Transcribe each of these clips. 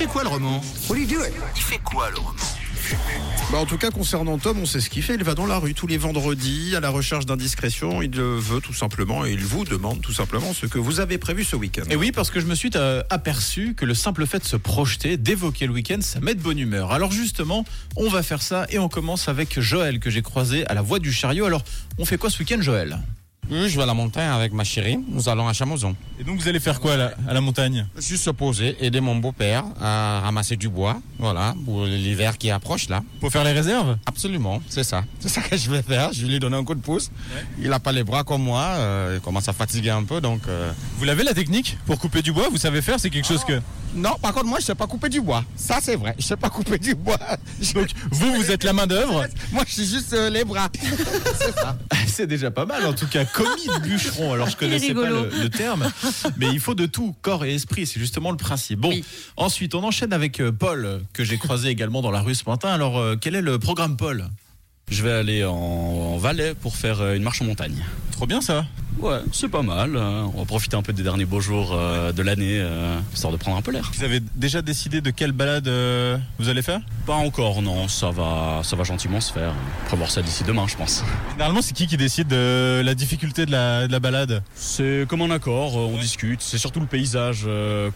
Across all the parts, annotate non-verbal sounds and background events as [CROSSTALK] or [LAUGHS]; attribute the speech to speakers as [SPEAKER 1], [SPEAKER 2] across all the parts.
[SPEAKER 1] fait quoi le roman
[SPEAKER 2] What are you doing?
[SPEAKER 1] Il fait quoi le roman
[SPEAKER 3] Bah, en tout cas, concernant Tom, on sait ce qu'il fait. Il va dans la rue tous les vendredis à la recherche d'indiscrétion. Il le veut tout simplement et il vous demande tout simplement ce que vous avez prévu ce week-end.
[SPEAKER 4] Et oui, parce que je me suis euh, aperçu que le simple fait de se projeter, d'évoquer le week-end, ça met de bonne humeur. Alors justement, on va faire ça et on commence avec Joël que j'ai croisé à la voie du chariot. Alors, on fait quoi ce week-end, Joël?
[SPEAKER 5] Oui, je vais à la montagne avec ma chérie. Nous allons à Chamozon.
[SPEAKER 4] Et donc vous allez faire quoi à la, à la montagne?
[SPEAKER 5] Juste se poser, aider mon beau-père à ramasser du bois. Voilà, pour l'hiver qui approche là.
[SPEAKER 4] Pour faire les réserves?
[SPEAKER 5] Absolument, c'est ça. [LAUGHS] C'est ça que je vais faire. Je vais lui donner un coup de pouce. Il n'a pas les bras comme moi. euh, il commence à fatiguer un peu. Donc, euh,
[SPEAKER 4] Vous l'avez la technique pour couper du bois? Vous savez faire C'est quelque chose que...
[SPEAKER 5] Non, par contre, moi, je ne sais pas couper du bois. Ça, c'est vrai. Je ne sais pas couper du bois. Je-
[SPEAKER 4] Donc vous, vous êtes la main d'œuvre
[SPEAKER 5] Moi, je suis juste euh, les bras. [LAUGHS] c'est ça.
[SPEAKER 4] C'est déjà pas mal, en tout cas, commis de bûcheron. Alors, je connaissais pas le, le terme, mais il faut de tout, corps et esprit. C'est justement le principe. Bon,
[SPEAKER 6] Oui.
[SPEAKER 4] ensuite, on enchaîne avec euh, Paul, que j'ai croisé également dans la rue ce matin. Alors, euh, quel est le programme, Paul?
[SPEAKER 7] Je vais aller en, en Valais pour faire euh, une marche en montagne.
[SPEAKER 4] Trop bien ça.
[SPEAKER 7] Ouais, c'est pas mal. hein. On va profiter un peu des derniers beaux jours euh, de l'année, euh, histoire de prendre un peu l'air.
[SPEAKER 4] Vous avez déjà décidé de quelle balade euh, vous allez faire?
[SPEAKER 7] Pas encore, non. Ça va, ça va gentiment se faire. On pourra voir ça d'ici demain, je pense.
[SPEAKER 4] Généralement, c'est qui qui décide de la difficulté de la, de la balade?
[SPEAKER 7] C'est comme un accord, on discute. C'est surtout le paysage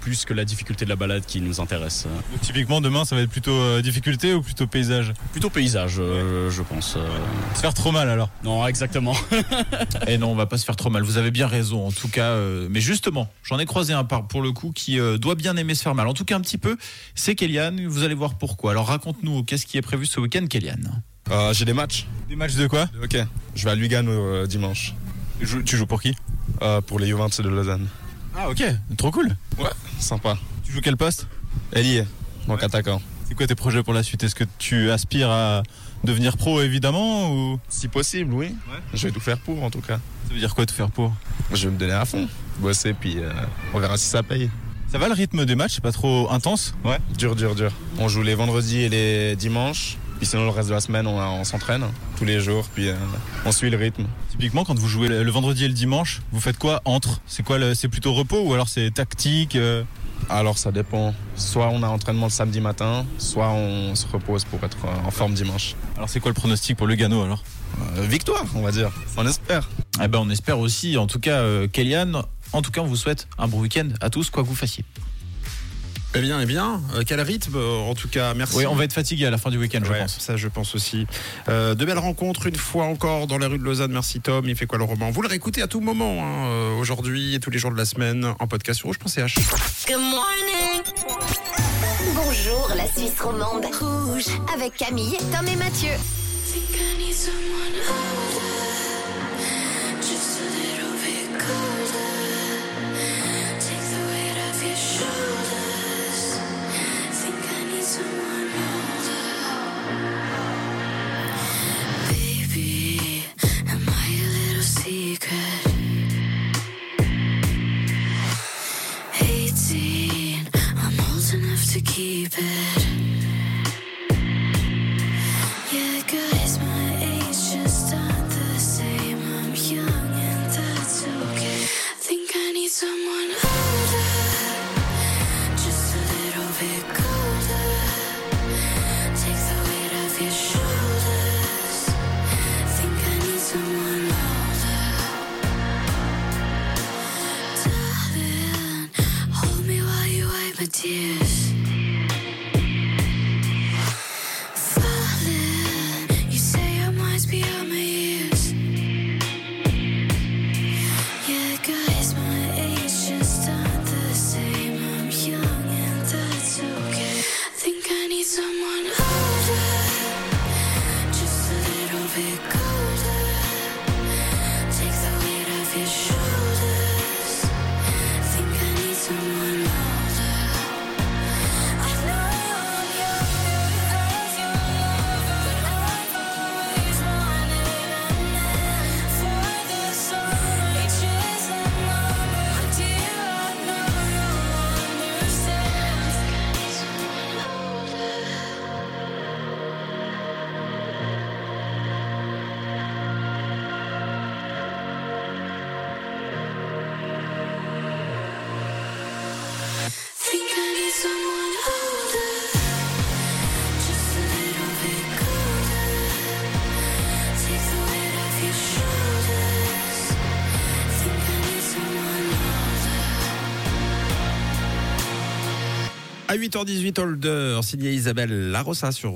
[SPEAKER 7] plus que la difficulté de la balade qui nous intéresse.
[SPEAKER 4] Donc, Typiquement, demain, ça va être plutôt difficulté ou plutôt paysage?
[SPEAKER 7] Plutôt paysage, je pense.
[SPEAKER 4] Se faire trop mal alors
[SPEAKER 7] Non, exactement. [LAUGHS]
[SPEAKER 4] Eh non, on va pas se faire trop mal. Vous avez bien raison, en tout cas. euh, mais justement, j'en ai croisé un par pour le coup qui euh, doit bien aimer se faire mal. En tout cas, un petit peu. C'est Kéliane. Vous allez voir pourquoi. Alors raconte-nous, qu'est-ce qui est prévu ce week-end, Kéliane
[SPEAKER 8] Euh, J'ai des matchs.
[SPEAKER 4] Des matchs de quoi?
[SPEAKER 8] Ok. Je vais à Lugano dimanche.
[SPEAKER 4] tu joues, tu joues pour qui?
[SPEAKER 8] Euh, pour les Juventus de Lausanne.
[SPEAKER 4] Ah ok, trop cool.
[SPEAKER 8] Ouais, sympa.
[SPEAKER 4] Tu joues quel poste?
[SPEAKER 8] Ellié, donc attaquant.
[SPEAKER 4] C'est quoi tes projets pour la suite? Est-ce que tu aspires à devenir pro évidemment ou?
[SPEAKER 8] Si possible, oui. Je vais tout faire pour en tout cas.
[SPEAKER 4] ça veut dire quoi te faire pour?
[SPEAKER 8] Je vais me donner à fond. Bosser, puis euh, on verra si ça paye.
[SPEAKER 4] Ça va le rythme des matchs? C'est pas trop intense? Ouais.
[SPEAKER 8] Dur, dur, dur. On joue les vendredis et les dimanches. Puis sinon, le reste de la semaine, on, on s'entraîne tous les jours. Puis euh, on suit le rythme.
[SPEAKER 4] Typiquement, quand vous jouez le, le vendredi et le dimanche, vous faites quoi entre? C'est quoi le- C'est plutôt repos ou alors c'est tactique euh?
[SPEAKER 8] Alors ça dépend. Soit on a entraînement le samedi matin, soit on se repose pour être euh, en forme dimanche.
[SPEAKER 4] Alors c'est quoi le pronostic pour Lugano alors?
[SPEAKER 8] Euh, victoire, on va dire. On espère.
[SPEAKER 4] Eh ben on espère aussi, en tout cas, euh, Kéliane. En tout cas, on vous souhaite un bon week-end à tous, quoi que vous fassiez.
[SPEAKER 3] Eh bien, eh bien. Euh, quel rythme euh, En tout cas, merci.
[SPEAKER 4] Oui, on va être fatigué à la fin du week-end, je
[SPEAKER 3] Ouais,
[SPEAKER 4] pense.
[SPEAKER 3] Ça, je pense aussi. Euh, de belles rencontres, une fois encore, dans les rues de Lausanne. Merci Tom. Il fait quoi le roman? Vous le réécoutez à tout moment, hein, aujourd'hui et tous les jours de la semaine, en podcast sur rouge.ch.
[SPEAKER 9] Good morning. Bonjour la Suisse romande. Rouge avec Camille, Tom et Mathieu.
[SPEAKER 10] To keep it. Yeah, guys, my age just aren't the same. I'm young and that's okay. Think I need someone older, just a little bit colder. Take the weight off your shoulders. Think I need someone older. Darling, hold me while you wipe my tears.
[SPEAKER 3] À 8h18, Holder, signé Isabelle Larossa sur